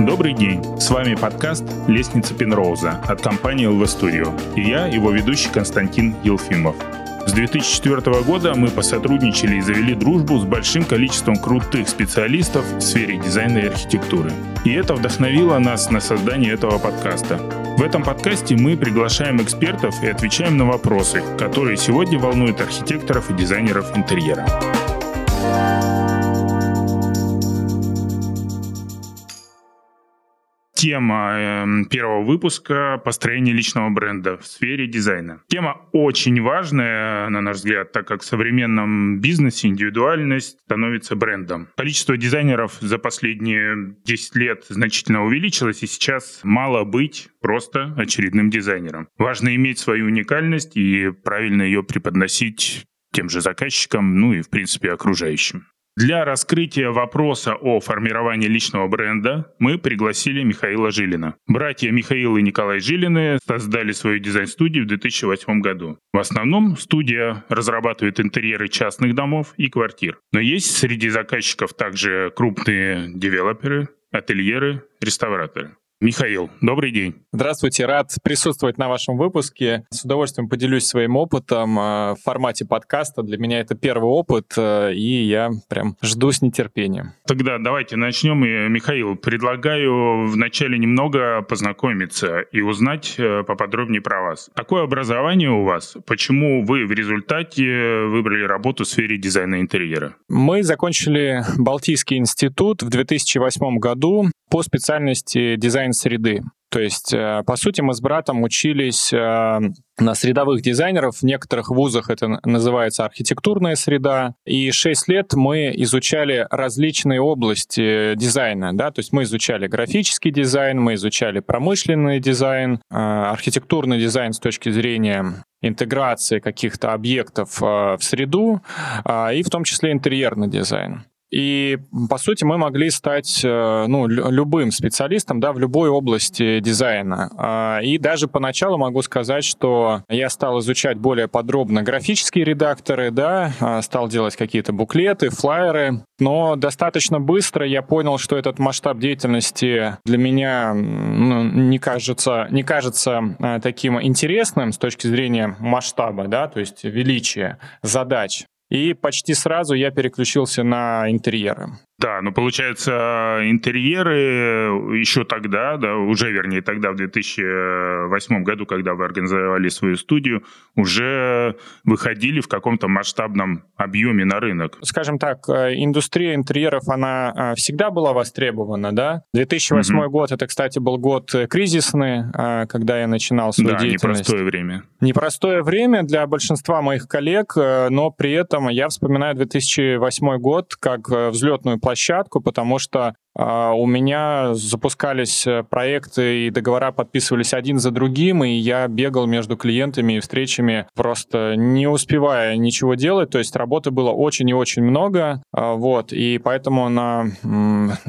Добрый день! С вами подкаст «Лестница Пенроуза» от компании LV Studio и я, его ведущий Константин Елфимов. С 2004 года мы посотрудничали и завели дружбу с большим количеством крутых специалистов в сфере дизайна и архитектуры. И это вдохновило нас на создание этого подкаста. В этом подкасте мы приглашаем экспертов и отвечаем на вопросы, которые сегодня волнуют архитекторов и дизайнеров интерьера. Тема эм, первого выпуска – построение личного бренда в сфере дизайна. Тема очень важная, на наш взгляд, так как в современном бизнесе индивидуальность становится брендом. Количество дизайнеров за последние 10 лет значительно увеличилось, и сейчас мало быть просто очередным дизайнером. Важно иметь свою уникальность и правильно ее преподносить тем же заказчикам, ну и, в принципе, окружающим. Для раскрытия вопроса о формировании личного бренда мы пригласили Михаила Жилина. Братья Михаил и Николай Жилины создали свою дизайн-студию в 2008 году. В основном студия разрабатывает интерьеры частных домов и квартир. Но есть среди заказчиков также крупные девелоперы, ательеры, реставраторы. Михаил, добрый день. Здравствуйте, рад присутствовать на вашем выпуске. С удовольствием поделюсь своим опытом э, в формате подкаста. Для меня это первый опыт, э, и я прям жду с нетерпением. Тогда давайте начнем. И, Михаил, предлагаю вначале немного познакомиться и узнать э, поподробнее про вас. Какое образование у вас? Почему вы в результате выбрали работу в сфере дизайна интерьера? Мы закончили Балтийский институт в 2008 году по специальности дизайн среды. То есть, э, по сути, мы с братом учились э, на средовых дизайнеров. В некоторых вузах это называется архитектурная среда. И шесть лет мы изучали различные области дизайна. Да? То есть мы изучали графический дизайн, мы изучали промышленный дизайн, э, архитектурный дизайн с точки зрения интеграции каких-то объектов в среду, и в том числе интерьерный дизайн. И, по сути, мы могли стать э, ну, любым специалистом да, в любой области дизайна. А, и даже поначалу могу сказать, что я стал изучать более подробно графические редакторы, да, а, стал делать какие-то буклеты, флайеры, но достаточно быстро я понял, что этот масштаб деятельности для меня ну, не кажется, не кажется э, таким интересным с точки зрения масштаба, да, то есть величия задач. И почти сразу я переключился на интерьеры. Да, ну получается, интерьеры еще тогда, да, уже вернее тогда, в 2008 году, когда вы организовали свою студию, уже выходили в каком-то масштабном объеме на рынок. Скажем так, э, индустрия интерьеров, она э, всегда была востребована, да? 2008 угу. год, это, кстати, был год э, кризисный, когда я начинал свою да, деятельность. непростое время. Непростое время для большинства моих коллег, но при этом я вспоминаю 2008 год как взлетную площадку площадку, потому что у меня запускались э, проекты и договора подписывались один за другим, и я бегал между клиентами и встречами, просто не успевая ничего делать. То есть работы было очень и очень много. А, вот, и поэтому на,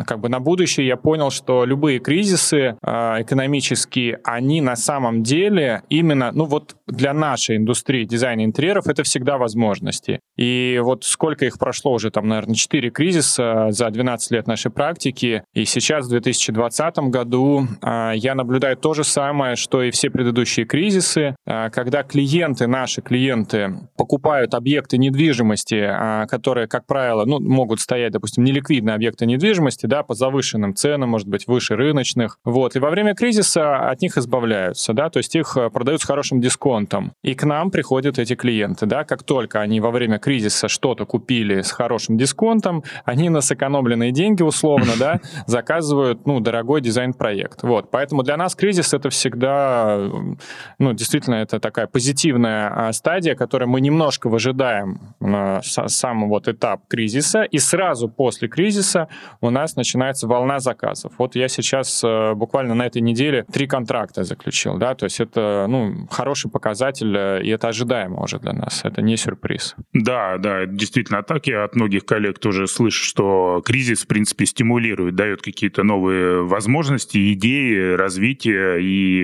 как бы на будущее я понял, что любые кризисы а, экономические, они на самом деле именно, ну вот для нашей индустрии дизайна интерьеров это всегда возможности. И вот сколько их прошло уже, там, наверное, 4 кризиса за 12 лет нашей практики, практики. И сейчас, в 2020 году, а, я наблюдаю то же самое, что и все предыдущие кризисы, а, когда клиенты, наши клиенты, покупают объекты недвижимости, а, которые, как правило, ну, могут стоять, допустим, неликвидные объекты недвижимости, да, по завышенным ценам, может быть, выше рыночных. Вот. И во время кризиса от них избавляются, да, то есть их продают с хорошим дисконтом. И к нам приходят эти клиенты, да, как только они во время кризиса что-то купили с хорошим дисконтом, они на сэкономленные деньги условно, да, заказывают, ну, дорогой дизайн-проект. Вот, поэтому для нас кризис это всегда, ну, действительно, это такая позитивная а, стадия, которую мы немножко выжидаем а, сам вот этап кризиса, и сразу после кризиса у нас начинается волна заказов. Вот я сейчас а, буквально на этой неделе три контракта заключил, да, то есть это, ну, хороший показатель, и это ожидаемо уже для нас, это не сюрприз. Да, да, действительно так. Я от многих коллег тоже слышу, что кризис, в принципе, стимулирует стимулирует, дает какие-то новые возможности, идеи развития и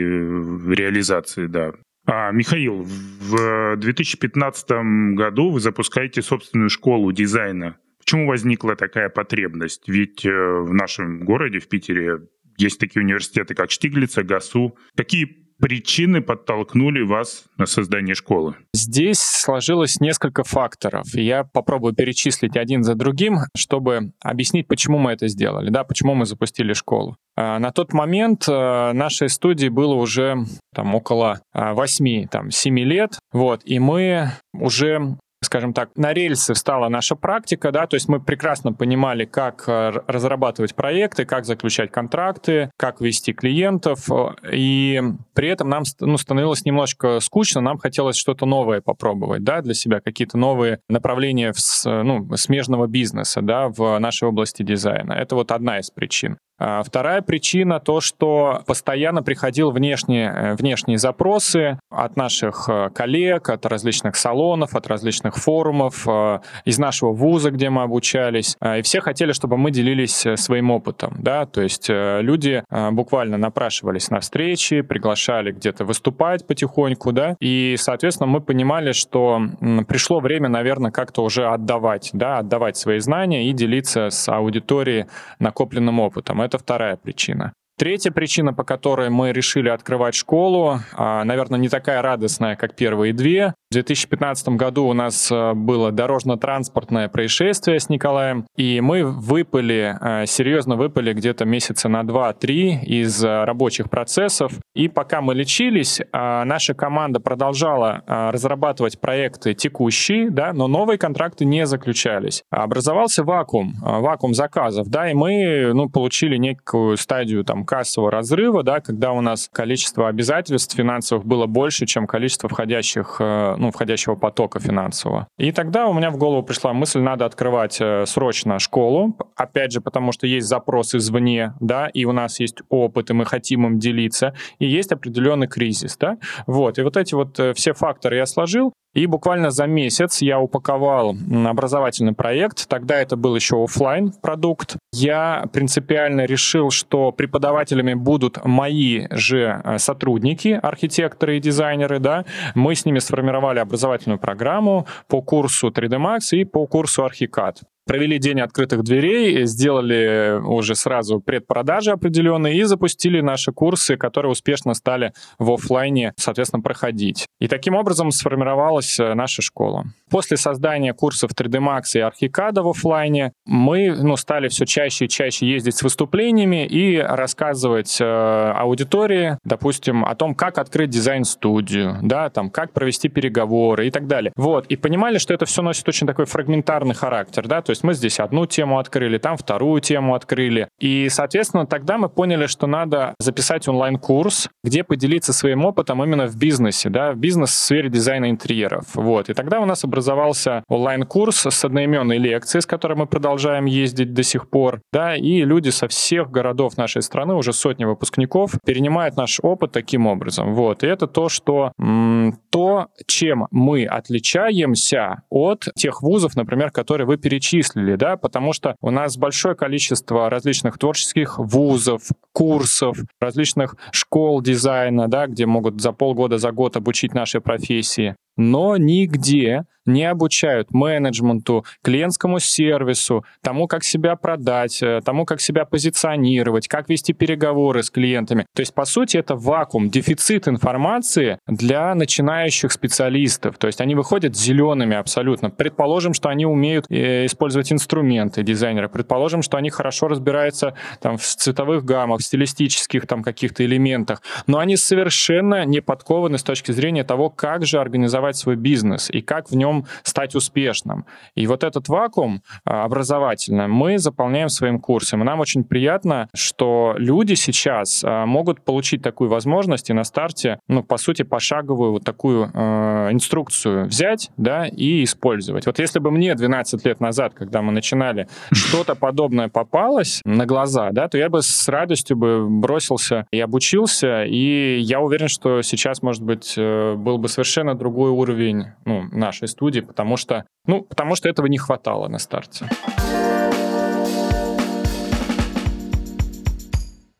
реализации, да. А, Михаил, в 2015 году вы запускаете собственную школу дизайна. Почему возникла такая потребность? Ведь э, в нашем городе, в Питере, есть такие университеты, как Штиглица, ГАСУ. Какие причины подтолкнули вас на создание школы? Здесь сложилось несколько факторов. Я попробую перечислить один за другим, чтобы объяснить, почему мы это сделали, да, почему мы запустили школу. А, на тот момент э, нашей студии было уже там около 8-7 лет, вот, и мы уже скажем так, на рельсы встала наша практика, да, то есть мы прекрасно понимали, как э, разрабатывать проекты, как заключать контракты, как вести клиентов, э, и при этом нам ну, становилось немножко скучно, нам хотелось что-то новое попробовать, да, для себя, какие-то новые направления в, ну, смежного бизнеса, да, в нашей области дизайна. Это вот одна из причин. А вторая причина то, что постоянно приходил внешние, э, внешние запросы от наших э, коллег, от различных салонов, от различных форумов, э, из нашего вуза, где мы обучались. И все хотели, чтобы мы делились своим опытом. Да? То есть люди буквально напрашивались на встречи, приглашали где-то выступать потихоньку. Да? И, соответственно, мы понимали, что пришло время, наверное, как-то уже отдавать, да? отдавать свои знания и делиться с аудиторией накопленным опытом это вторая причина. Третья причина, по которой мы решили открывать школу, а, наверное, не такая радостная, как первые две. В 2015 году у нас э, было дорожно-транспортное происшествие с Николаем, и мы выпали, э, серьезно выпали где-то месяца на 2-3 из э, рабочих процессов. И пока мы лечились, наша команда продолжала разрабатывать проекты текущие, да, но новые контракты не заключались. Образовался вакуум, вакуум заказов, да, и мы ну, получили некую стадию там, кассового разрыва, да, когда у нас количество обязательств финансовых было больше, чем количество входящих ну, входящего потока финансового. И тогда у меня в голову пришла мысль, надо открывать э, срочно школу, опять же, потому что есть запрос извне, да, и у нас есть опыт, и мы хотим им делиться, и есть определенный кризис, да, вот, и вот эти вот э, все факторы я сложил, и буквально за месяц я упаковал образовательный проект. Тогда это был еще офлайн продукт. Я принципиально решил, что преподавателями будут мои же э, сотрудники, архитекторы и дизайнеры. Да? Мы с ними сформировали образовательную программу по курсу 3D Max и по курсу Archicad провели день открытых дверей, сделали уже сразу предпродажи определенные и запустили наши курсы, которые успешно стали в офлайне, соответственно, проходить. И таким образом сформировалась э, наша школа. После создания курсов 3D Max и Archicad в офлайне мы ну, стали все чаще и чаще ездить с выступлениями и рассказывать э, аудитории, допустим, о том, как открыть дизайн-студию, да, там, как провести переговоры и так далее. Вот, и понимали, что это все носит очень такой фрагментарный характер, да, то есть есть мы здесь одну тему открыли, там вторую тему открыли. И, соответственно, тогда мы поняли, что надо записать онлайн-курс, где поделиться своим опытом именно в бизнесе, да, в бизнес-сфере дизайна интерьеров. Вот. И тогда у нас образовался онлайн-курс с одноименной лекцией, с которой мы продолжаем ездить до сих пор, да, и люди со всех городов нашей страны, уже сотни выпускников, перенимают наш опыт таким образом. Вот. И это то, что м- то, чем мы отличаемся от тех вузов, например, которые вы перечислили да, потому что у нас большое количество различных творческих вузов, курсов, различных школ дизайна, да, где могут за полгода, за год обучить нашей профессии но нигде не обучают менеджменту, клиентскому сервису, тому, как себя продать, э, тому, как себя позиционировать, как вести переговоры с клиентами. То есть, по сути, это вакуум, дефицит информации для начинающих специалистов. То есть, они выходят зелеными абсолютно. Предположим, что они умеют э, использовать инструменты дизайнера. Предположим, что они хорошо разбираются там, в цветовых гаммах, в стилистических там каких-то элементах. Но они совершенно не подкованы с точки зрения того, как же организовать развивать свой бизнес и как в нем стать успешным. И вот этот вакуум а, образовательный мы заполняем своим курсом. И нам очень приятно, что люди сейчас а, могут получить такую возможность и на старте, ну, по сути, пошаговую вот такую э, инструкцию взять, да, и использовать. Вот если бы мне 12 лет назад, когда мы начинали, что-то подобное попалось на глаза, да, то я бы с радостью бы бросился и обучился, и я уверен, что сейчас, может быть, э, был бы совершенно другой уровень ну, нашей студии, потому что, ну, потому что этого не хватало на старте.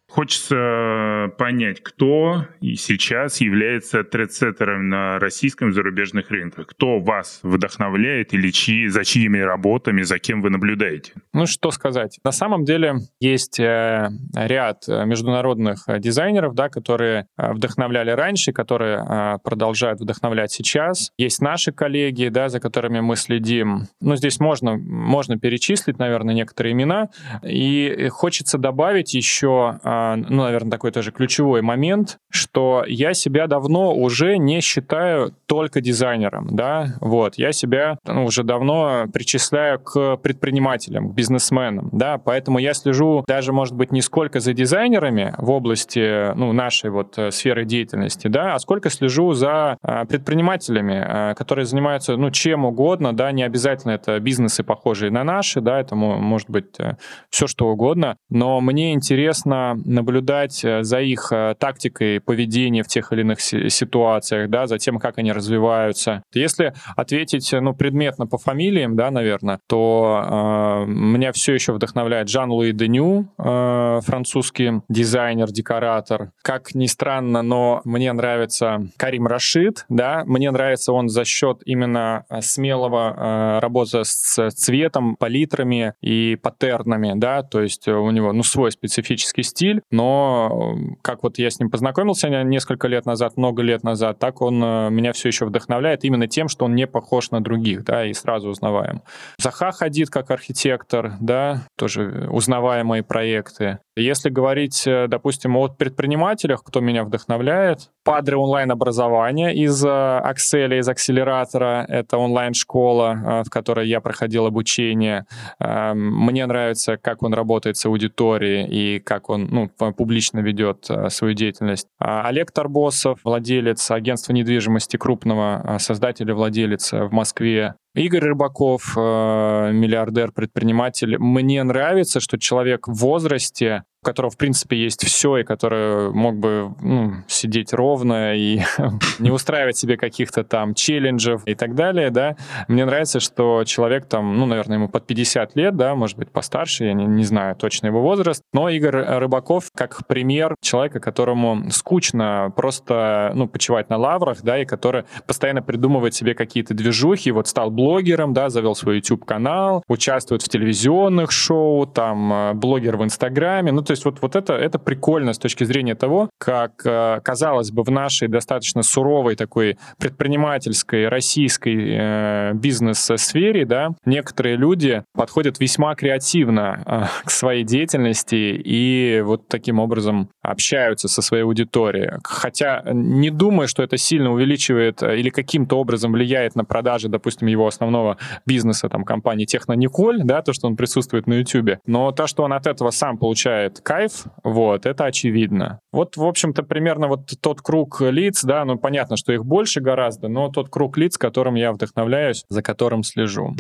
Хочется понять, кто сейчас является трендсеттером на российском и зарубежных рынках. Кто вас вдохновляет или чьи, за чьими работами, за кем вы наблюдаете? Ну, что сказать. На самом деле есть э, ряд международных дизайнеров, да, которые э, вдохновляли раньше, которые э, продолжают вдохновлять сейчас. Есть наши коллеги, да, за которыми мы следим. Ну, здесь можно, можно перечислить, наверное, некоторые имена. И хочется добавить еще ну, наверное, такой тоже ключевой момент, что я себя давно уже не считаю только дизайнером, да, вот, я себя ну, уже давно причисляю к предпринимателям, к бизнесменам, да, поэтому я слежу даже, может быть, не сколько за дизайнерами в области, ну, нашей вот э, сферы деятельности, да, а сколько слежу за а, предпринимателями, а, которые занимаются, ну, чем угодно, да, не обязательно это бизнесы, похожие на наши, да, это может быть э, все что угодно, но мне интересно наблюдать э, за их э, тактикой поведения в тех или иных ситуациях, да, за тем, как они развиваются. Если ответить, ну, предметно по фамилиям, да, наверное, то э, меня все еще вдохновляет Жан-Луи Деню, э, французский дизайнер, декоратор. Как ни странно, но мне нравится Карим Рашид, да, мне нравится он за счет именно э, смелого э, работы с цветом, палитрами и паттернами, да, то есть у него, ну, свой специфический стиль, но как вот я с ним познакомился несколько лет назад, много лет назад, так он э, меня все еще вдохновляет именно тем, что он не похож на других, да, и сразу узнаваем. Заха ходит как архитектор, да, тоже узнаваемые проекты. Если говорить, э, допустим, о предпринимателях, кто меня вдохновляет, Падре онлайн-образование из Акселя, из акселератора. Это онлайн-школа, э, в которой я проходил обучение. Мне нравится, как он работает с аудиторией и как он ну, публично ведет э, свою деятельность. А Олег Тарбосов, владелец агентства недвижимости крупного, э, создатель и владелец в Москве. Игорь Рыбаков, миллиардер, предприниматель. Мне нравится, что человек в возрасте у которого, в принципе, есть все, и который мог бы ну, сидеть ровно и не устраивать себе каких-то там челленджев и так далее, да. Мне нравится, что человек там, ну, наверное, ему под 50 лет, да, может быть, постарше, я не, не знаю точно его возраст, но Игорь Рыбаков как пример человека, которому скучно просто, ну, почивать на лаврах, да, и который постоянно придумывает себе какие-то движухи, вот стал блогером, да, завел свой YouTube-канал, участвует в телевизионных шоу, там, э, блогер в Инстаграме, ну, то есть вот, вот это, это прикольно с точки зрения того, как, э, казалось бы, в нашей достаточно суровой такой предпринимательской российской э, бизнес-сфере, да, некоторые люди подходят весьма креативно э, к своей деятельности и вот таким образом общаются со своей аудиторией. Хотя не думаю, что это сильно увеличивает э, или каким-то образом влияет на продажи, допустим, его основного бизнеса, там, компании Техно Николь, да, то, что он присутствует на YouTube. Но то, что он от этого сам получает кайф, вот, это очевидно. Вот, в общем-то, примерно вот тот круг лиц, да, ну, понятно, что их больше гораздо, но тот круг лиц, которым я вдохновляюсь, за которым слежу.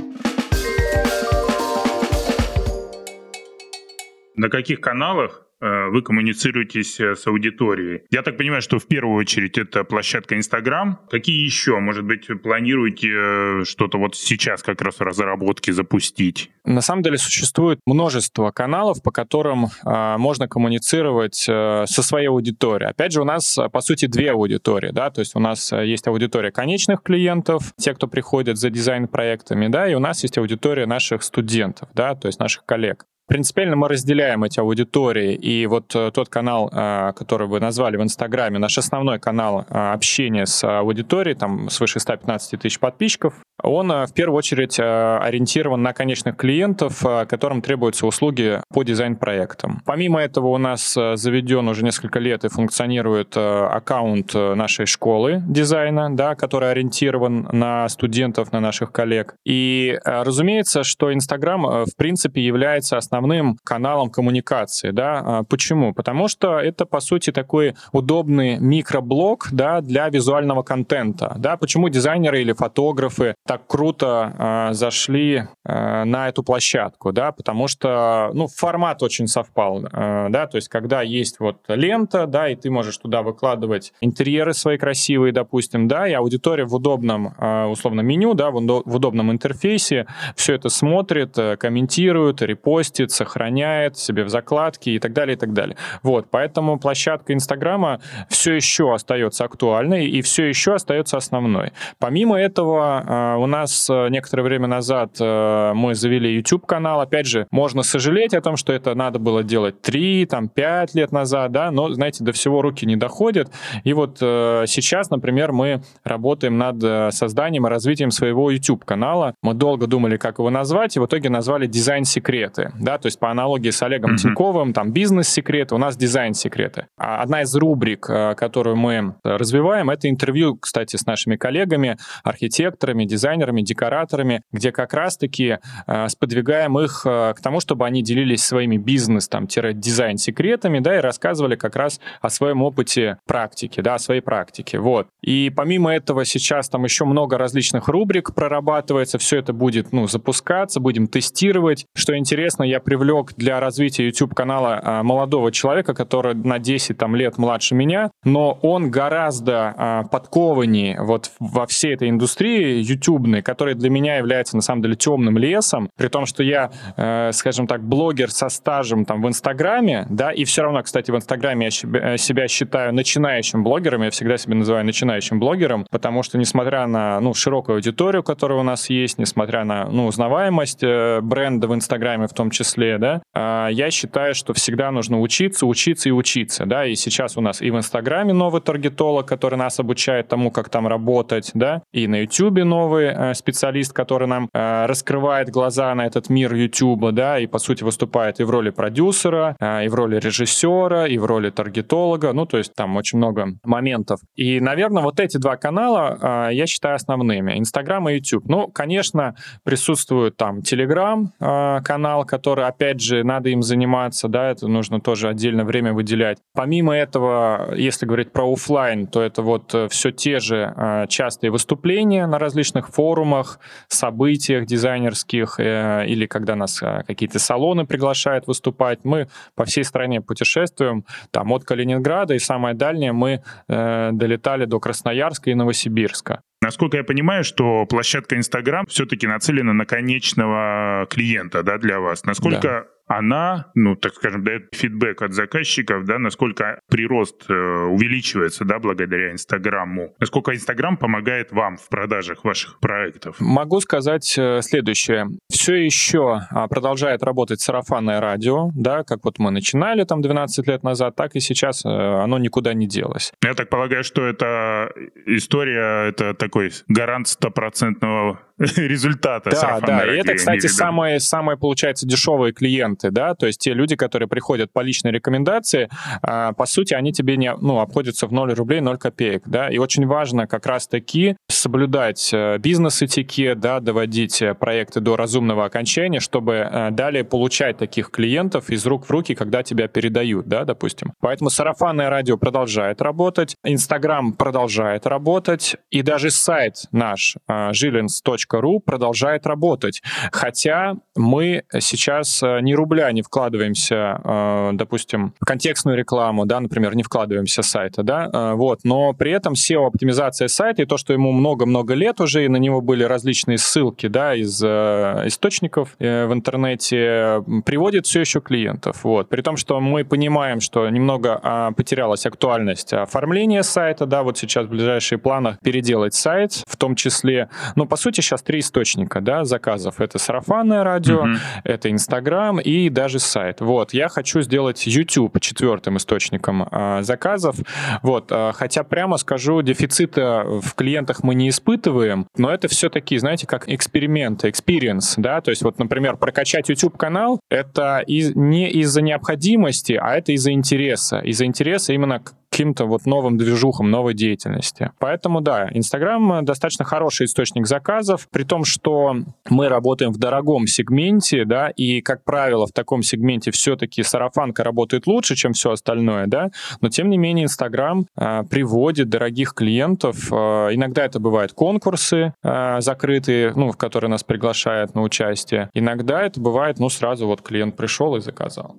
На каких каналах вы коммуницируетесь э, с аудиторией. Я так понимаю, что в первую очередь это площадка Инстаграм. Какие еще, может быть, планируете э, что-то вот сейчас как раз в разработке запустить? На самом деле существует множество каналов, по которым э, можно коммуницировать э, со своей аудиторией. Опять же, у нас, по сути, две аудитории, да, то есть у нас есть аудитория конечных клиентов, те, кто приходит за дизайн-проектами, да, и у нас есть аудитория наших студентов, да, то есть наших коллег. Принципиально мы разделяем эти аудитории, и вот э, тот канал, э, который вы назвали в Инстаграме, наш основной канал э, общения с аудиторией, там свыше 115 тысяч подписчиков, он в первую очередь ориентирован на конечных клиентов, которым требуются услуги по дизайн-проектам. Помимо этого у нас заведен уже несколько лет и функционирует аккаунт нашей школы дизайна, да, который ориентирован на студентов, на наших коллег. И разумеется, что Инстаграм в принципе является основным основным каналом коммуникации. Да? А, почему? Потому что это, по сути, такой удобный микроблок да, для визуального контента. Да? Почему дизайнеры или фотографы так круто э, зашли э, на эту площадку? Да? Потому что ну, формат очень совпал. Э, да? То есть, когда есть вот лента, да, и ты можешь туда выкладывать интерьеры свои красивые, допустим, да, и аудитория в удобном, э, условно, меню, да, в, в удобном интерфейсе все это смотрит, комментирует, репостит, любит, сохраняет себе в закладке и так далее, и так далее. Вот, поэтому площадка Инстаграма все еще остается актуальной и все еще остается основной. Помимо этого, э, у нас э, некоторое время назад мы завели YouTube-канал. Опять же, можно сожалеть о том, что это надо было делать 3, там, 5 лет назад, да, но, знаете, до всего руки не доходят. И вот сейчас, например, мы работаем над созданием и развитием своего YouTube-канала. Мы долго думали, как его назвать, и в итоге назвали «Дизайн-секреты». Да? То есть по аналогии с Олегом mm-hmm. Тиньковым, там «Бизнес-секреты», у нас «Дизайн-секреты». А одна из рубрик, э, которую мы развиваем, это интервью, кстати, с нашими коллегами, архитекторами, дизайнерами, декораторами, где как раз-таки э, сподвигаем их э, к тому, чтобы они делились своими бизнес-дизайн-секретами, да, и рассказывали как раз о своем опыте практики, да, о своей практике. Вот. И помимо этого сейчас там еще много различных рубрик прорабатывается, все это будет ну, запускаться, будем тестировать. Что интересно, я привлек для развития YouTube-канала а, молодого человека, который на 10 там, лет младше меня, но он гораздо а, подкованнее вот во всей этой индустрии ютубной, которая для меня является на самом деле темным лесом, при том, что я, э, скажем так, блогер со стажем там в Инстаграме, да, и все равно, кстати, в Инстаграме я себя, себя считаю начинающим блогером, я всегда себя называю начинающим блогером, потому что, несмотря на ну, широкую аудиторию, которая у нас есть, несмотря на ну, узнаваемость э, бренда в Инстаграме в том числе, да, а, я считаю, что всегда нужно учиться, учиться и учиться, да, и сейчас у нас и в Инстаграме новый таргетолог, который нас обучает тому, как там работать, да, и на Ютубе новый э, специалист, который нам э, раскрывает глаза на этот мир Ютуба, да, и по сути выступает и в роли продюсера, и в роли режиссера, и в роли таргетолога, ну, то есть там очень много моментов. И, наверное, вот эти два канала я считаю основными. Инстаграм и YouTube. Ну, конечно, присутствует там Телеграм канал, который, опять же, надо им заниматься, да, это нужно тоже отдельно время выделять. Помимо этого, если говорить про офлайн, то это вот э, все те же э, частые выступления на различных форумах, событиях дизайнерских э, или когда нас какие-то салоны приглашают выступать. Мы по всей стране путешествуем, там от Калининграда и самое дальнее мы долетали до Красноярска и Новосибирска. Насколько я понимаю, что площадка Instagram все-таки нацелена на конечного клиента да, для вас. Насколько да она, ну, так скажем, дает фидбэк от заказчиков, да, насколько прирост э, увеличивается, да, благодаря Инстаграму. Насколько Инстаграм помогает вам в продажах ваших проектов? Могу сказать э, следующее. Все еще а, продолжает работать сарафанное радио, да, как вот мы начинали там 12 лет назад, так и сейчас э, оно никуда не делось. Я так полагаю, что эта история, это такой гарант стопроцентного результата. Да, да, и это, кстати, самые, самые, получается, дешевые клиенты, да, то есть те люди, которые приходят по личной рекомендации, а, по сути, они тебе не, ну, обходятся в 0 рублей 0 копеек, да, и очень важно как раз-таки соблюдать э, бизнес-этикет, да, доводить э, проекты до разумного окончания, чтобы э, далее получать таких клиентов из рук в руки, когда тебя передают, да, допустим. Поэтому сарафанное радио продолжает работать, Инстаграм продолжает работать, и даже сайт наш, жилинс.ру, ру продолжает работать. Хотя мы сейчас э, ни рубля не вкладываемся, э, допустим, в контекстную рекламу, да, например, не вкладываемся сайта, да, э, вот, но при этом SEO-оптимизация сайта и то, что ему много-много лет уже, и на него были различные ссылки, да, из источников в интернете, приводит все еще клиентов, вот, при том, что мы понимаем, что немного а, потерялась актуальность оформления сайта, да, вот сейчас в ближайшие планах переделать сайт, в том числе, но по сути сейчас три источника, да, заказов. Это сарафанное радио, mm-hmm. это Инстаграм и даже сайт. Вот, я хочу сделать YouTube четвертым источником э, заказов. Вот, э, хотя прямо скажу, дефицита в клиентах мы не испытываем, но это все-таки, знаете, как эксперимент, experience, да, то есть вот, например, прокачать YouTube-канал, это из, не из-за необходимости, а это из-за интереса. Из-за интереса именно каким-то вот новым движухам, новой деятельности. Поэтому, да, Инстаграм достаточно хороший источник заказов, при том, что мы работаем в дорогом сегменте, да, и, как правило, в таком сегменте все-таки сарафанка работает лучше, чем все остальное, да, но, тем не менее, Инстаграм э, приводит дорогих клиентов. Э, иногда это бывают конкурсы э, закрытые, ну, в которые нас приглашают на участие. Иногда это бывает, ну, сразу вот клиент пришел и заказал.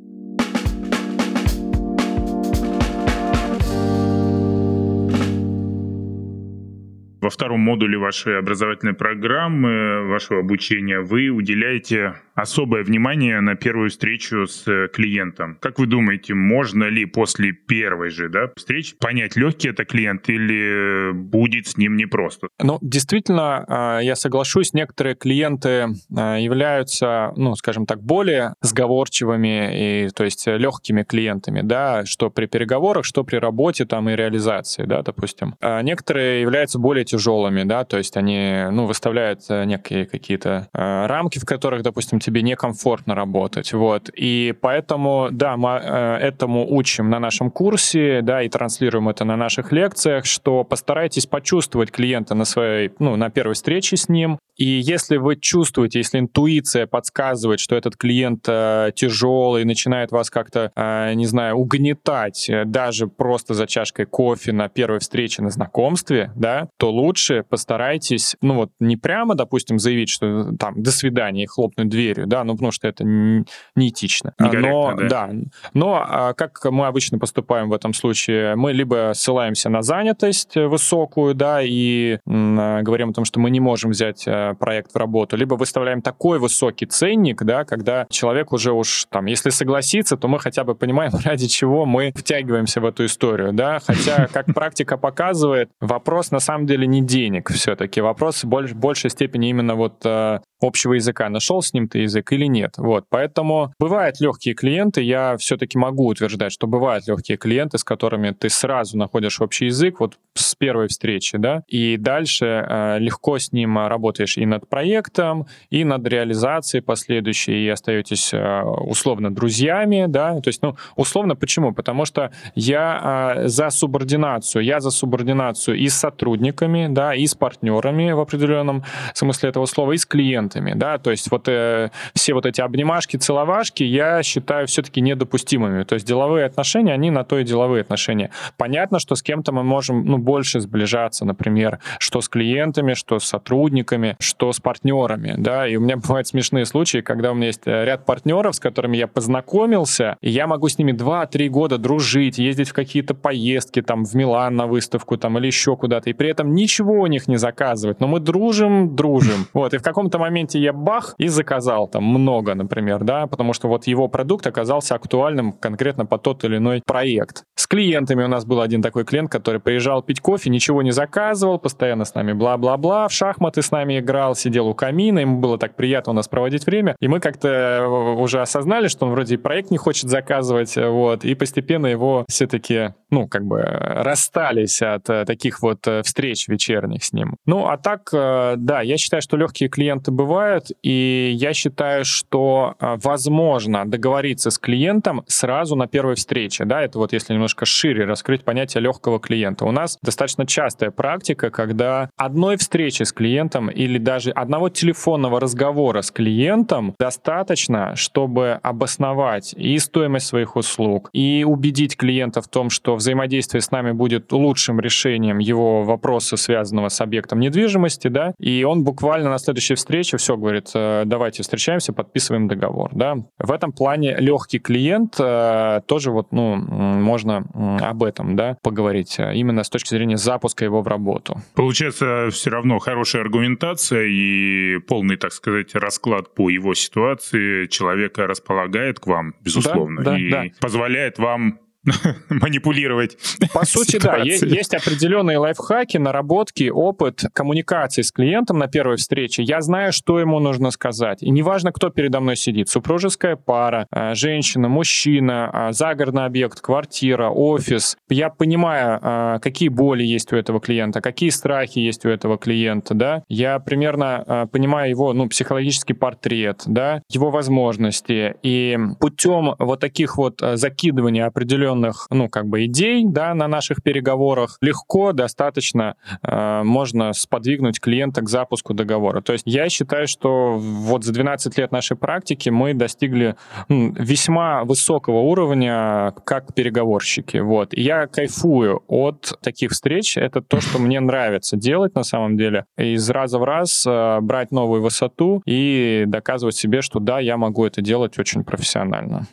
Во втором модуле вашей образовательной программы, вашего обучения, вы уделяете особое внимание на первую встречу с э, клиентом. Как вы думаете, можно ли после первой же да, встречи понять, легкий это клиент или будет с ним непросто? Ну, действительно, а, я соглашусь, некоторые клиенты а, являются, ну, скажем так, более сговорчивыми и, то есть, легкими клиентами, да, что при переговорах, что при работе там и реализации, да, допустим. А некоторые являются более тяжелыми, да, то есть они, ну, выставляют э, некие какие-то рамки, в которых, допустим, тебе некомфортно работать. Вот. И поэтому, да, мы э, этому учим на нашем курсе, да, и транслируем это на наших лекциях, что постарайтесь почувствовать клиента на своей, ну, на первой встрече с ним, и если вы чувствуете, если интуиция подсказывает, что этот клиент э, тяжелый, начинает вас как-то, э, не знаю, угнетать э, даже просто за чашкой кофе на первой встрече на знакомстве, да, то лучше постарайтесь, ну вот не прямо, допустим, заявить, что там до свидания и хлопнуть дверью, да, ну потому что это неэтично. Не но, да. да. Но а как мы обычно поступаем в этом случае? Мы либо ссылаемся на занятость высокую, да, и м, говорим о том, что мы не можем взять проект в работу, либо выставляем такой высокий ценник, да, когда человек уже уж там, если согласится, то мы хотя бы понимаем, ради чего мы втягиваемся в эту историю, да, хотя, как практика показывает, вопрос на самом деле не денег все-таки, вопрос в больш, большей степени именно вот э, общего языка. Нашел с ним ты язык или нет? Вот, поэтому бывают легкие клиенты, я все-таки могу утверждать, что бывают легкие клиенты, с которыми ты сразу находишь общий язык, вот с первой встречи, да, и дальше э, легко с ним работаешь и над проектом, и над реализацией последующей, и остаетесь э, условно друзьями, да, то есть, ну, условно почему? Потому что я э, за субординацию, я за субординацию и с сотрудниками, да, и с партнерами в определенном смысле этого слова, и с клиентами, да, то есть вот э, все вот эти обнимашки, целовашки я считаю все-таки недопустимыми, то есть деловые отношения, они на то и деловые отношения. Понятно, что с кем-то мы можем, ну, больше сближаться, например, что с клиентами, что с сотрудниками, что с партнерами, да, и у меня бывают смешные случаи, когда у меня есть э, ряд партнеров, с которыми я познакомился, и я могу с ними 2-3 года дружить, ездить в какие-то поездки, там, в Милан на выставку, там, или еще куда-то, и при этом ничего у них не заказывать, но мы дружим, дружим, вот, и в каком-то моменте я бах и заказал там много, например, да, потому что вот его продукт оказался актуальным конкретно по тот или иной проект. С клиентами у нас был один такой клиент, который приезжал пить кофе, ничего не заказывал, постоянно с нами бла-бла-бла, в шахматы с нами играл, сидел у камина, ему было так приятно у нас проводить время, и мы как-то э, уже осознали, что он вроде и проект не хочет заказывать, вот, и постепенно его все-таки, ну, как бы расстались от э, таких вот э, встреч вечерних с ним. Ну, а так, да, я считаю, что легкие клиенты бывают, и я считаю, что а, возможно договориться с клиентом сразу на первой встрече, да, это вот если немножко шире раскрыть понятие легкого клиента. У нас достаточно частая практика, когда одной встречи с клиентом или даже одного телефонного разговора с клиентом достаточно, чтобы обосновать и стоимость своих услуг, и убедить клиента в том, что взаимодействие с нами будет лучшим решением его вопроса, связанного с объектом недвижимости, да, и он буквально на следующей встрече все, говорит, э, давайте встречаемся, подписываем договор, да. В этом плане легкий клиент э, тоже вот, ну, можно об этом, да, поговорить, э, именно с точки зрения запуска его в работу. Получается, все равно хорошая аргументация и полный, так сказать, расклад по его ситуации человека располагает к вам, безусловно, да, да, и да. позволяет вам манипулировать. По сути, да, есть определенные лайфхаки, наработки, опыт коммуникации с клиентом на первой встрече. Я знаю, что ему нужно сказать. И неважно, кто передо мной сидит. Супружеская пара, э, женщина, мужчина, э, загородный объект, квартира, офис. Я понимаю, э, какие боли есть у этого клиента, какие страхи есть у этого клиента, да. Я примерно понимаю его, ну, психологический портрет, да, его возможности. И путем вот таких вот закидывания определенных определенных, ну, как бы идей, да, на наших переговорах, легко достаточно э, можно сподвигнуть клиента к запуску договора. То есть я считаю, что вот за 12 лет нашей практики мы достигли весьма высокого уровня как переговорщики, вот. И я кайфую от таких встреч, это то, что мне нравится делать на самом деле, из раза в раз э, брать новую высоту и доказывать себе, что да, я могу это делать очень профессионально.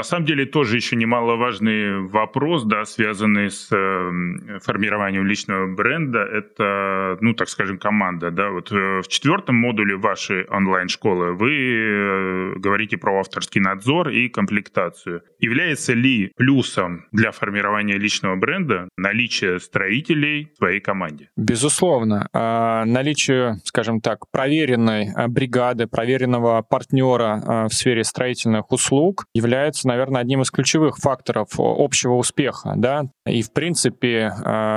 На самом деле тоже еще немаловажный вопрос, да, связанный с э, формированием личного бренда, это, ну, так скажем, команда, да. Вот э, в четвертом модуле вашей онлайн-школы вы э, говорите про авторский надзор и комплектацию. Является ли плюсом для формирования личного бренда наличие строителей в своей команде? Безусловно. А, наличие, скажем так, проверенной бригады, проверенного партнера в сфере строительных услуг является, наверное, одним из ключевых факторов общего успеха. Да? И, в принципе,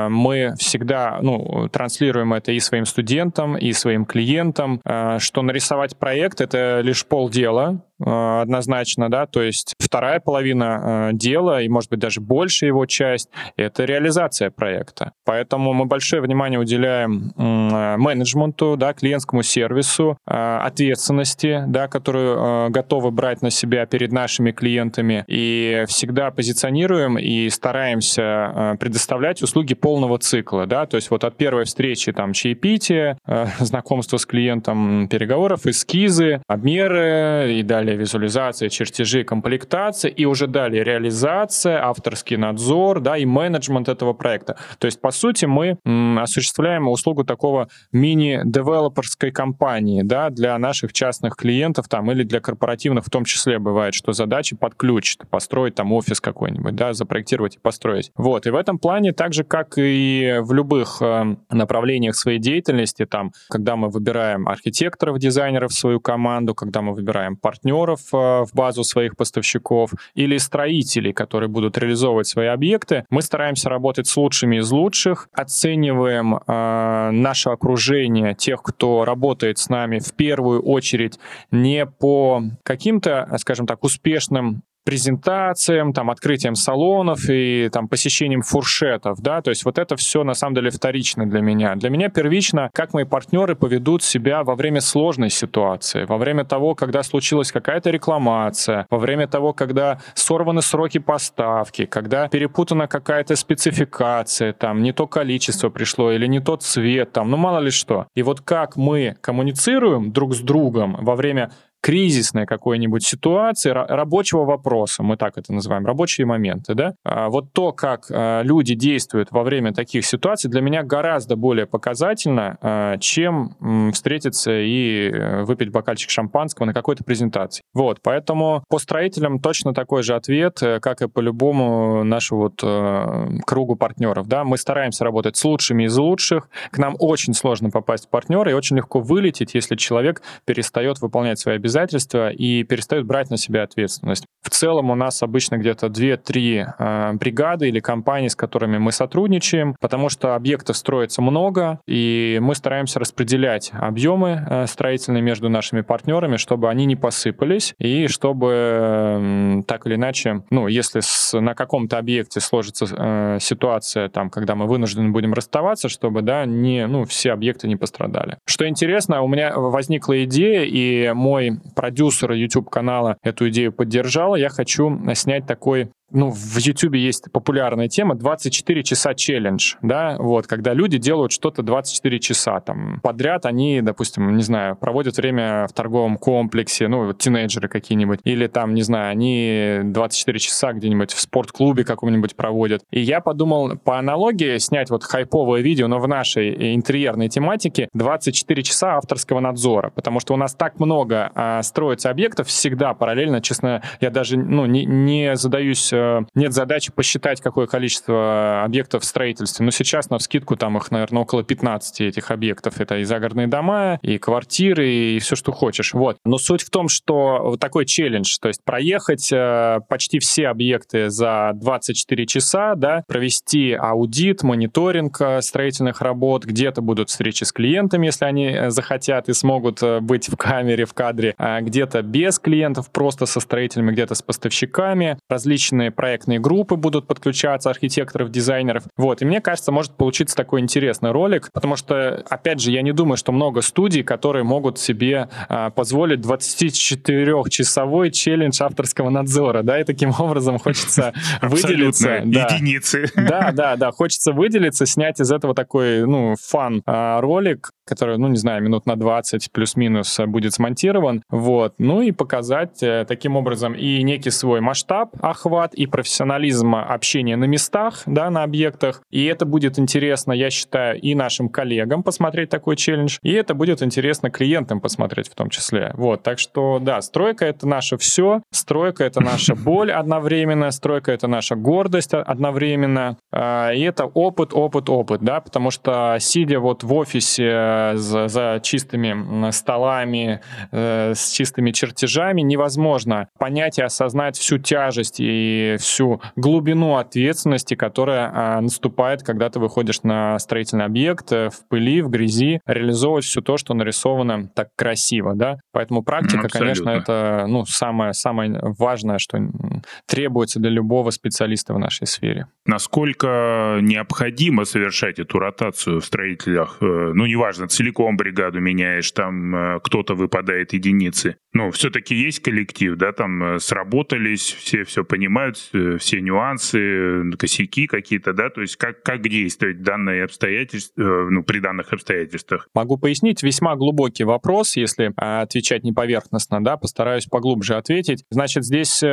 мы всегда ну, транслируем это и своим студентам, и своим клиентам, что нарисовать проект — это лишь полдела, Э, однозначно, да, то есть вторая половина э, дела, и, может быть, даже большая его часть, это реализация проекта. Поэтому мы большое внимание уделяем э, менеджменту, да, клиентскому сервису, ответственности, да, которую готовы брать на себя перед нашими клиентами, и всегда позиционируем и стараемся предоставлять услуги полного цикла, да, то есть вот от первой встречи там чаепития, знакомства с клиентом, переговоров, эскизы, обмеры и далее далее визуализация, чертежи, комплектация, и уже далее реализация, авторский надзор, да, и менеджмент этого проекта. То есть, по сути, мы м, осуществляем услугу такого мини-девелоперской компании, да, для наших частных клиентов там или для корпоративных в том числе бывает, что задачи под ключ, построить там офис какой-нибудь, да, запроектировать и построить. Вот, и в этом плане, так же, как и в любых э, направлениях своей деятельности, там, когда мы выбираем архитекторов, дизайнеров в свою команду, когда мы выбираем партнеров, партнеров э, в базу своих поставщиков или строителей, которые будут реализовывать свои объекты. Мы стараемся работать с лучшими из лучших, оцениваем э, наше окружение, тех, кто работает с нами в первую очередь не по каким-то, скажем так, успешным презентациям, там, открытием салонов и там, посещением фуршетов, да, то есть вот это все на самом деле вторично для меня. Для меня первично, как мои партнеры поведут себя во время сложной ситуации, во время того, когда случилась какая-то рекламация, во время того, когда сорваны сроки поставки, когда перепутана какая-то спецификация, там, не то количество пришло или не тот цвет, там, ну мало ли что. И вот как мы коммуницируем друг с другом во время кризисной какой-нибудь ситуации, рабочего вопроса, мы так это называем, рабочие моменты, да, а вот то, как а, люди действуют во время таких ситуаций, для меня гораздо более показательно, а, чем встретиться и э, выпить бокальчик шампанского на какой-то презентации. Вот, поэтому по строителям точно такой же ответ, э, как и по любому нашему вот э, кругу партнеров, да, мы стараемся работать с лучшими из лучших, к нам очень сложно попасть в партнеры и очень легко вылететь, если человек перестает выполнять свои обязательства обязательства и перестают брать на себя ответственность. В целом у нас обычно где-то 2-3 э, бригады или компании, с которыми мы сотрудничаем, потому что объектов строится много, и мы стараемся распределять объемы э, строительные между нашими партнерами, чтобы они не посыпались, и чтобы э, так или иначе, ну, если с, на каком-то объекте сложится э, ситуация, там, когда мы вынуждены будем расставаться, чтобы, да, не, ну, все объекты не пострадали. Что интересно, у меня возникла идея, и мой продюсер YouTube-канала эту идею поддержал. Я хочу снять такой ну, в YouTube есть популярная тема 24 часа челлендж, да, вот, когда люди делают что-то 24 часа, там, подряд они, допустим, не знаю, проводят время в торговом комплексе, ну, вот тинейджеры какие-нибудь, или там, не знаю, они 24 часа где-нибудь в спортклубе каком-нибудь проводят. И я подумал, по аналогии, снять вот хайповое видео, но в нашей интерьерной тематике 24 часа авторского надзора, потому что у нас так много а, строится объектов всегда параллельно, честно, я даже, ну, не, не задаюсь э, Э, нет задачи посчитать, какое количество объектов в строительстве. Но сейчас на вскидку там их, наверное, около 15 этих объектов. Это и загородные дома, и квартиры, и все, что хочешь. Вот. Но суть в том, что вот такой челлендж, то есть проехать э, почти все объекты за 24 часа, да, провести аудит, мониторинг э, строительных работ, где-то будут встречи с клиентами, если они захотят и смогут быть в камере, в кадре, а где-то без клиентов, просто со строителями, где-то с поставщиками, различные проектные группы будут подключаться, архитекторов, дизайнеров. Вот, и мне кажется, может получиться такой интересный ролик, потому что, опять же, я не думаю, что много студий, которые могут себе а, позволить 24-часовой челлендж авторского надзора, да, и таким образом хочется выделиться. Единицы. Да, да, да, хочется выделиться, снять из этого такой, ну, фан-ролик, а, который, ну, не знаю, минут на 20 плюс-минус будет смонтирован, вот, ну и показать э, таким образом и некий свой масштаб, охват, и профессионализм общения на местах, да, на объектах, и это будет интересно, я считаю, и нашим коллегам посмотреть такой челлендж, и это будет интересно клиентам посмотреть в том числе, вот, так что, да, стройка — это наше все, стройка — это наша боль одновременно, стройка — это наша гордость одновременно, а, и это опыт, опыт, опыт, да, потому что сидя вот в офисе за, за чистыми столами, э, с чистыми чертежами невозможно понять и осознать всю тяжесть и всю глубину ответственности, которая э, наступает, когда ты выходишь на строительный объект э, в пыли, в грязи, реализовывать все то, что нарисовано так красиво, да. Поэтому практика, Абсолютно. конечно, это ну самое самое важное, что требуется для любого специалиста в нашей сфере. Насколько необходимо совершать эту ротацию в строителях? Э, ну, неважно целиком бригаду меняешь, там э, кто-то выпадает единицы. Но все-таки есть коллектив, да, там сработались, все все понимают, э, все нюансы, косяки какие-то, да, то есть как, как действовать данные обстоятельства, ну, при данных обстоятельствах. Могу пояснить, весьма глубокий вопрос, если отвечать не поверхностно, да, постараюсь поглубже ответить. Значит, здесь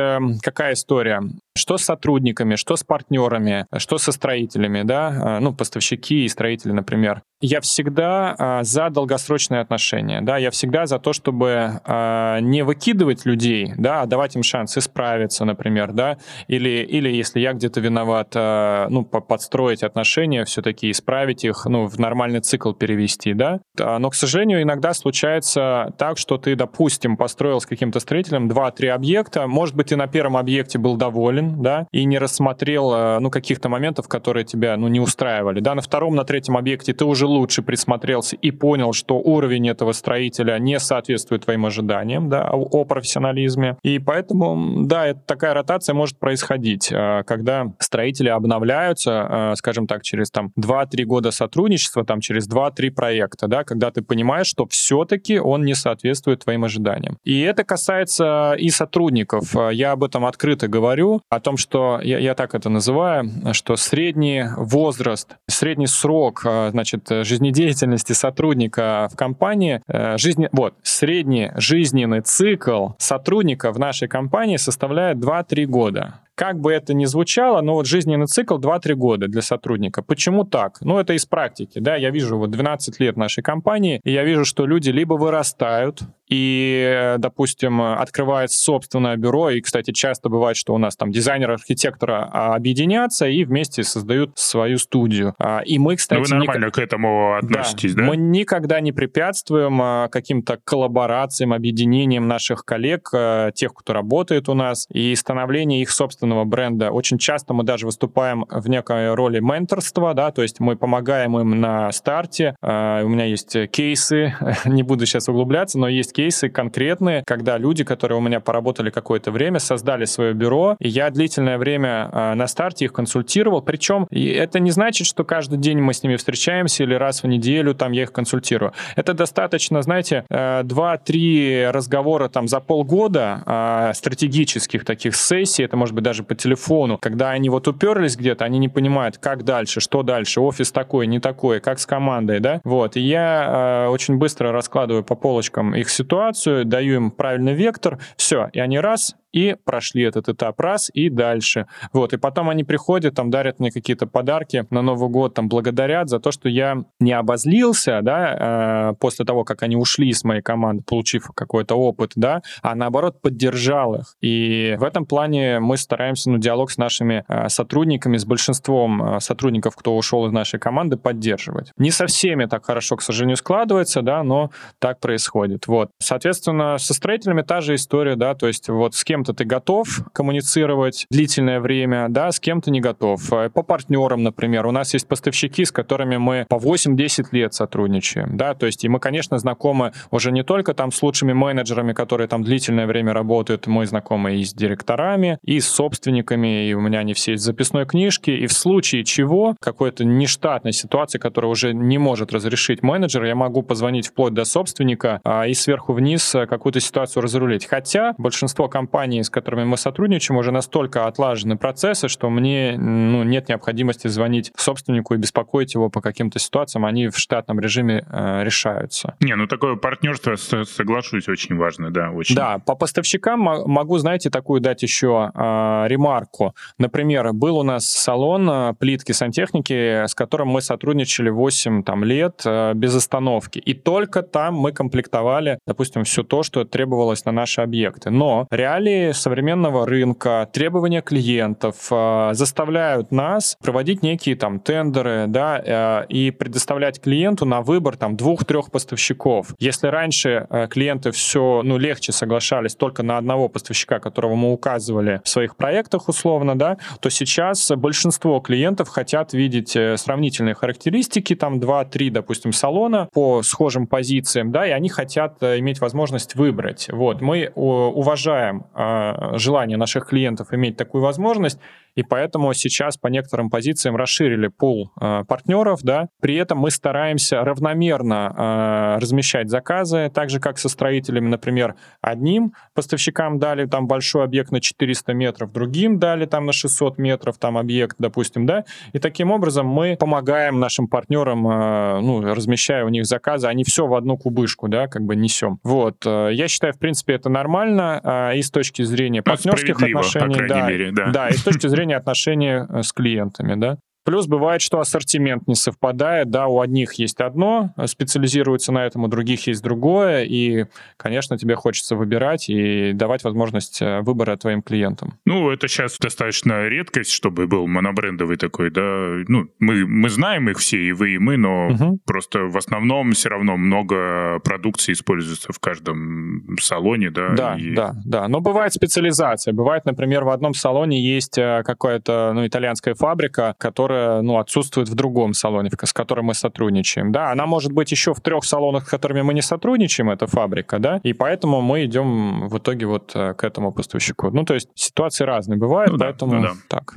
какая история? Что с сотрудниками, что с партнерами, что со строителями, да, ну, поставщики и строители, например. Я всегда а, за долгосрочные отношения, да, я всегда за то, чтобы а, не выкидывать людей, да, а давать им шанс исправиться, например, да, или, или если я где-то виноват, а, ну, подстроить отношения, все-таки исправить их, ну, в нормальный цикл перевести, да. Но, к сожалению, иногда случается так, что ты, допустим, построил с каким-то строителем 2-3 объекта, может быть, ты на первом объекте был доволен, да, и не рассмотрел, ну, каких-то моментов, которые тебя, ну, не устраивали, да, на втором, на третьем объекте ты уже лучше присмотрелся и понял, что уровень этого строителя не соответствует твоим ожиданиям, да, о профессионализме. И поэтому, да, это такая ротация может происходить, а, когда строители обновляются, а, скажем так, через там 2-3 года сотрудничества, там через 2-3 проекта, да, когда ты понимаешь, что все-таки он не соответствует твоим ожиданиям. И это касается и сотрудников. Я об этом открыто говорю, о том, что я, я так это называю, что средний возраст, средний срок, а, значит, жизнедеятельности сотрудника в компании, жизни, вот, средний жизненный цикл сотрудника в нашей компании составляет 2-3 года. Yeah. Как бы это ни звучало, но вот жизненный цикл 2-3 года для сотрудника. Почему так? Ну, это из практики, да, я вижу вот 12 лет нашей компании, и я вижу, что люди либо вырастают, и, допустим, открывает собственное бюро, и, кстати, часто бывает, что у нас там дизайнер архитектора объединятся и вместе создают свою студию. А, и мы, кстати... Но вы нормально ник... к этому относитесь, да, да? Мы никогда не препятствуем а, каким-то коллаборациям, объединениям наших коллег, а, тех, кто работает у нас, и становление их собственного бренда. Очень часто мы даже выступаем в некой роли менторства, да, то есть мы помогаем им на старте. У меня есть кейсы, не буду сейчас углубляться, но есть кейсы конкретные, когда люди, которые у меня поработали какое-то время, создали свое бюро, и я длительное время э, на старте их консультировал. Причем это не значит, что каждый день мы с ними встречаемся или раз в неделю там я их консультирую. Это достаточно, знаете, э, 2-3 разговора там за полгода э, стратегических таких сессий, это может быть даже по телефону, когда они вот уперлись где-то, они не понимают, как дальше, что дальше, офис такой, не такой, как с командой, да, вот, и я э, очень быстро раскладываю по полочкам их ситуацию, даю им правильный вектор, все, и они раз и прошли этот этап раз и дальше. Вот, и потом они приходят, там дарят мне какие-то подарки на Новый год, там благодарят за то, что я не обозлился, да, э, после того, как они ушли из моей команды, получив какой-то опыт, да, а наоборот поддержал их. И в этом плане мы стараемся, ну, диалог с нашими э, сотрудниками, с большинством э, сотрудников, кто ушел из нашей команды, поддерживать. Не со всеми так хорошо, к сожалению, складывается, да, но так происходит. Вот. Соответственно, со строителями та же история, да, то есть вот с кем кем-то ты готов коммуницировать длительное время, да, с кем-то не готов. Э, по партнерам, например, у нас есть поставщики, с которыми мы по 8-10 лет сотрудничаем, да, то есть и мы, конечно, знакомы уже не только там с лучшими менеджерами, которые там длительное время работают, мы знакомы и с директорами, и с собственниками, и у меня они все в записной книжке, и в случае чего, какой-то нештатной ситуации, которая уже не может разрешить менеджер, я могу позвонить вплоть до собственника а, и сверху вниз э, какую-то ситуацию разрулить. Хотя большинство компаний, с которыми мы сотрудничаем, уже настолько отлажены процессы, что мне ну, нет необходимости звонить собственнику и беспокоить его по каким-то ситуациям, они в штатном режиме э, решаются. Не, ну такое партнерство, соглашусь, очень важно, да, очень. Да, по поставщикам могу, знаете, такую дать еще э, ремарку. Например, был у нас салон э, плитки сантехники, с которым мы сотрудничали 8 там, лет э, без остановки. И только там мы комплектовали, допустим, все то, что требовалось на наши объекты. Но реалии современного рынка, требования клиентов э, заставляют нас проводить некие там тендеры, да, э, и предоставлять клиенту на выбор там двух-трех поставщиков. Если раньше э, клиенты все, ну, легче соглашались только на одного поставщика, которого мы указывали в своих проектах условно, да, то сейчас большинство клиентов хотят видеть э, сравнительные характеристики, там 2-3, допустим, салона по схожим позициям, да, и они хотят э, иметь возможность выбрать. Вот, мы уважаем э, желание наших клиентов иметь такую возможность, и поэтому сейчас по некоторым позициям расширили пул э, партнеров, да. При этом мы стараемся равномерно э, размещать заказы, так же как со строителями, например, одним поставщикам дали там большой объект на 400 метров, другим дали там на 600 метров там объект, допустим, да. И таким образом мы помогаем нашим партнерам, э, ну, размещая у них заказы, они все в одну кубышку, да, как бы несем. Вот. Э, я считаю, в принципе, это нормально э, и с точки зрения ну, партнерских отношений, да, мере, да. да, и с точки зрения зрения отношения э, с клиентами, да. Плюс бывает, что ассортимент не совпадает, да, у одних есть одно, специализируются на этом, у других есть другое, и, конечно, тебе хочется выбирать и давать возможность э, выбора твоим клиентам. Ну, это сейчас достаточно редкость, чтобы был монобрендовый такой, да, ну, мы, мы знаем их все, и вы, и мы, но угу. просто в основном все равно много продукции используется в каждом салоне, да. Да, и... да, да, но бывает специализация, бывает, например, в одном салоне есть э, какая-то, ну, итальянская фабрика, которая которая ну, отсутствует в другом салоне, с которым мы сотрудничаем. Да, она может быть еще в трех салонах, с которыми мы не сотрудничаем, эта фабрика, да, и поэтому мы идем в итоге вот э, к этому поставщику. Ну, то есть ситуации разные бывают, ну, поэтому ну, да. так.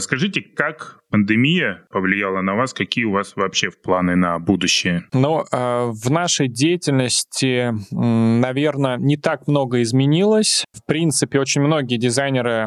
Расскажите, как пандемия повлияла на вас, какие у вас вообще планы на будущее? Ну, э, в нашей деятельности, наверное, не так много изменилось. В принципе, очень многие дизайнеры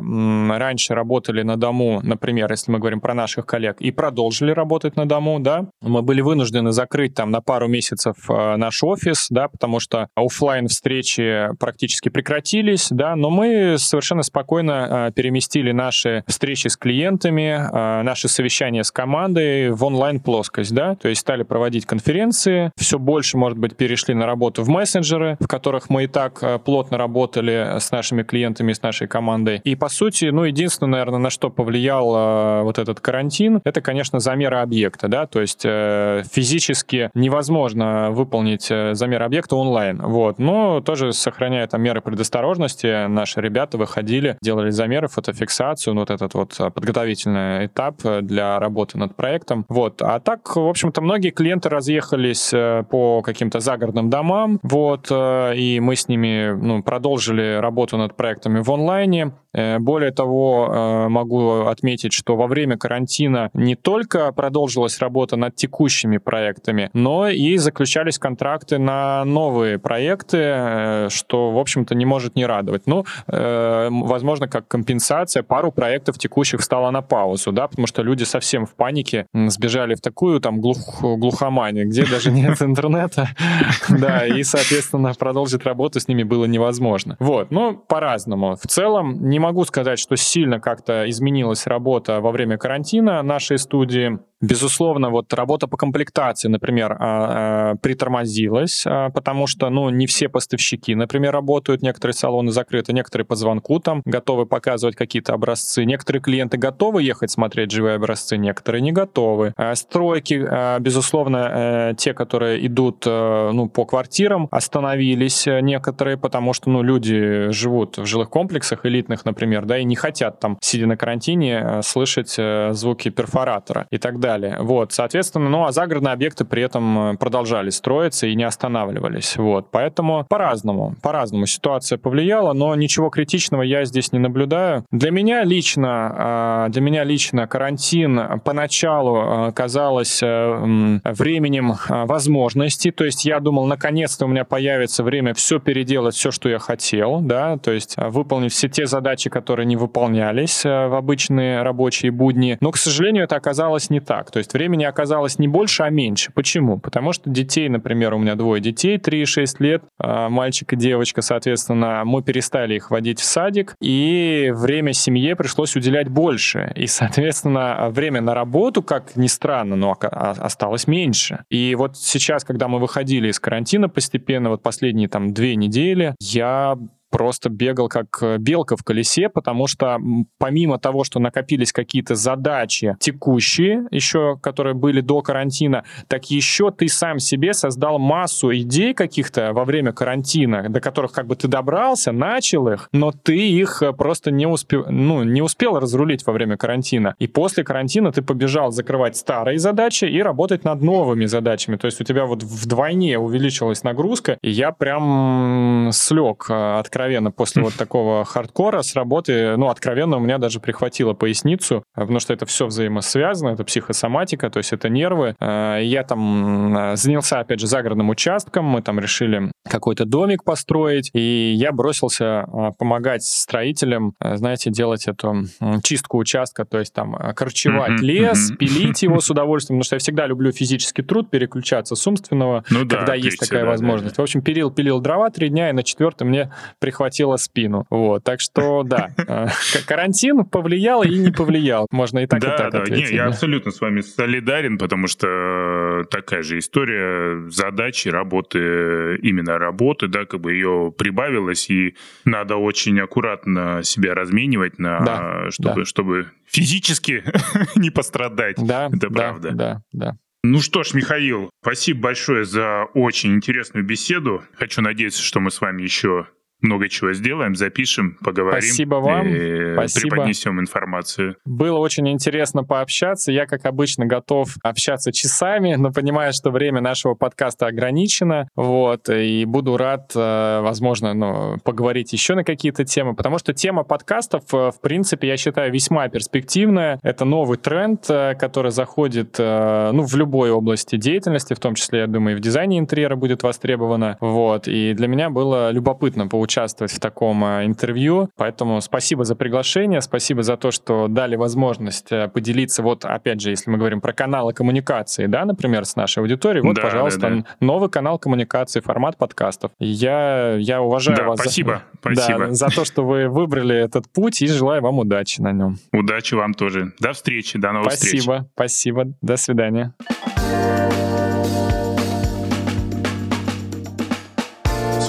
раньше работали на дому, например, если мы говорим про наших коллег, и продолжили работать на дому, да. Мы были вынуждены закрыть там на пару месяцев э, наш офис, да, потому что офлайн встречи практически прекратились, да, но мы совершенно спокойно э, переместили наши встречи с клиентами клиентами, а, наши совещания с командой в онлайн-плоскость, да, то есть стали проводить конференции, все больше, может быть, перешли на работу в мессенджеры, в которых мы и так а, плотно работали с нашими клиентами, с нашей командой. И, по сути, ну, единственное, наверное, на что повлиял а, вот этот карантин, это, конечно, замеры объекта, да, то есть э, физически невозможно выполнить э, замер объекта онлайн, вот, но тоже сохраняя там меры предосторожности, наши ребята выходили, делали замеры, фотофиксацию, ну, вот этот вот подготовительный подготовительный этап э, для работы над проектом. Вот. А так, в общем-то, многие клиенты разъехались э, по каким-то загородным домам, вот, э, и мы с ними ну, продолжили работу над проектами в онлайне. Более того, могу отметить, что во время карантина не только продолжилась работа над текущими проектами, но и заключались контракты на новые проекты, что, в общем-то, не может не радовать. Ну, возможно, как компенсация, пару проектов текущих стало на паузу, да, потому что люди совсем в панике сбежали в такую там глух, глухоманию, где даже нет интернета, да, и, соответственно, продолжить работу с ними было невозможно. Вот, ну, по-разному. В целом, не могу сказать, что сильно как-то изменилась работа во время карантина нашей студии. Безусловно, вот работа по комплектации, например, а, притормозилась, потому что, ну, не все поставщики, например, работают, некоторые салоны закрыты, некоторые по звонку там готовы показывать какие-то образцы, некоторые клиенты готовы ехать смотреть живые образцы, некоторые не готовы. Стройки, безусловно, те, которые идут, ну, по квартирам, остановились некоторые, потому что, ну, люди живут в жилых комплексах элитных, например, да, и не хотят там, сидя на карантине, э, слышать э, звуки перфоратора и так далее. Вот, соответственно, ну, а загородные объекты при этом э, продолжали строиться и не останавливались. Вот, поэтому по-разному, по-разному ситуация повлияла, но ничего критичного я здесь не наблюдаю. Для меня лично, а, для меня лично карантин поначалу казалось временем возможностей, то есть я думал, наконец-то у меня появится время все переделать, все, что я хотел, да, то есть выполнить все те задачи, которые не выполнялись э, в обычные рабочие будни. Но, к сожалению, это оказалось не так. То есть времени оказалось не больше, а меньше. Почему? Потому что детей, например, у меня двое детей, 3 и 6 лет, э, мальчик и девочка, соответственно, мы перестали их водить в садик, и время семье пришлось уделять больше. И, соответственно, время на работу, как ни странно, но осталось меньше. И вот сейчас, когда мы выходили из карантина постепенно, вот последние там две недели, я просто бегал как э, белка в колесе, потому что помимо того, что накопились какие-то задачи текущие, еще которые были до карантина, так еще ты сам себе создал массу идей каких-то во время карантина, до которых как бы ты добрался, начал их, но ты их э, просто не успел, ну, не успел разрулить во время карантина. И после карантина ты побежал закрывать старые задачи и работать над новыми задачами. То есть у тебя вот вдвойне увеличилась нагрузка, и я прям слег э, от откровенно, после вот такого хардкора с работы, ну, откровенно у меня даже прихватило поясницу, потому что это все взаимосвязано, это психосоматика, то есть это нервы. Э, я там э, занялся, опять же, загородным участком, мы там решили какой-то домик построить, и я бросился э, помогать строителям, знаете, делать эту чистку участка, то есть там корчевать mm-hmm, лес, mm-hmm. пилить его с удовольствием, потому что я всегда люблю физический труд, переключаться с умственного, ну, когда да, есть такая да, возможность. Да, да. В общем, пилил, пилил дрова три дня, и на четвертый мне приходилось прихватило спину. Вот, так что да, э, карантин повлиял и не повлиял. Можно и так, да, и так да. ответить. Не, я абсолютно с вами солидарен, потому что такая же история задачи, работы, именно работы, да, как бы ее прибавилось, и надо очень аккуратно себя разменивать на, да, чтобы, да. чтобы физически не пострадать. Да, это да, правда. Да, да. Ну что ж, Михаил, спасибо большое за очень интересную беседу. Хочу надеяться, что мы с вами еще много чего сделаем, запишем, поговорим. Спасибо вам. И Спасибо. преподнесем информацию. Было очень интересно пообщаться. Я, как обычно, готов общаться часами, но понимаю, что время нашего подкаста ограничено. Вот, и буду рад, э, возможно, ну, поговорить еще на какие-то темы, потому что тема подкастов, э, в принципе, я считаю, весьма перспективная. Это новый тренд, э, который заходит ну, в любой области деятельности, в том числе, я думаю, и в дизайне интерьера будет востребовано. Вот, и для меня было любопытно поучаствовать участвовать в таком э, интервью. Поэтому спасибо за приглашение, спасибо за то, что дали возможность э, поделиться. Вот, опять же, если мы говорим про каналы коммуникации, да, например, с нашей аудиторией, вот, да, пожалуйста, да, да. новый канал коммуникации, формат подкастов. Я, я уважаю да, вас спасибо, за, спасибо. Да, за то, что вы выбрали этот путь и желаю вам удачи на нем. Удачи вам тоже. До встречи, до новых спасибо, встреч. Спасибо, спасибо. До свидания. С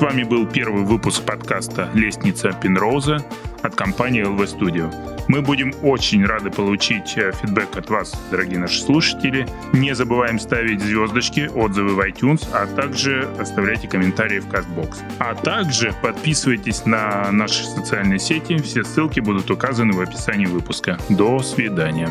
вами был первый выпуск подкаста «Лестница Пинроуза» от компании LV Studio. Мы будем очень рады получить э, фидбэк от вас, дорогие наши слушатели. Не забываем ставить звездочки, отзывы в iTunes, а также оставляйте комментарии в CastBox. А также подписывайтесь на наши социальные сети, все ссылки будут указаны в описании выпуска. До свидания.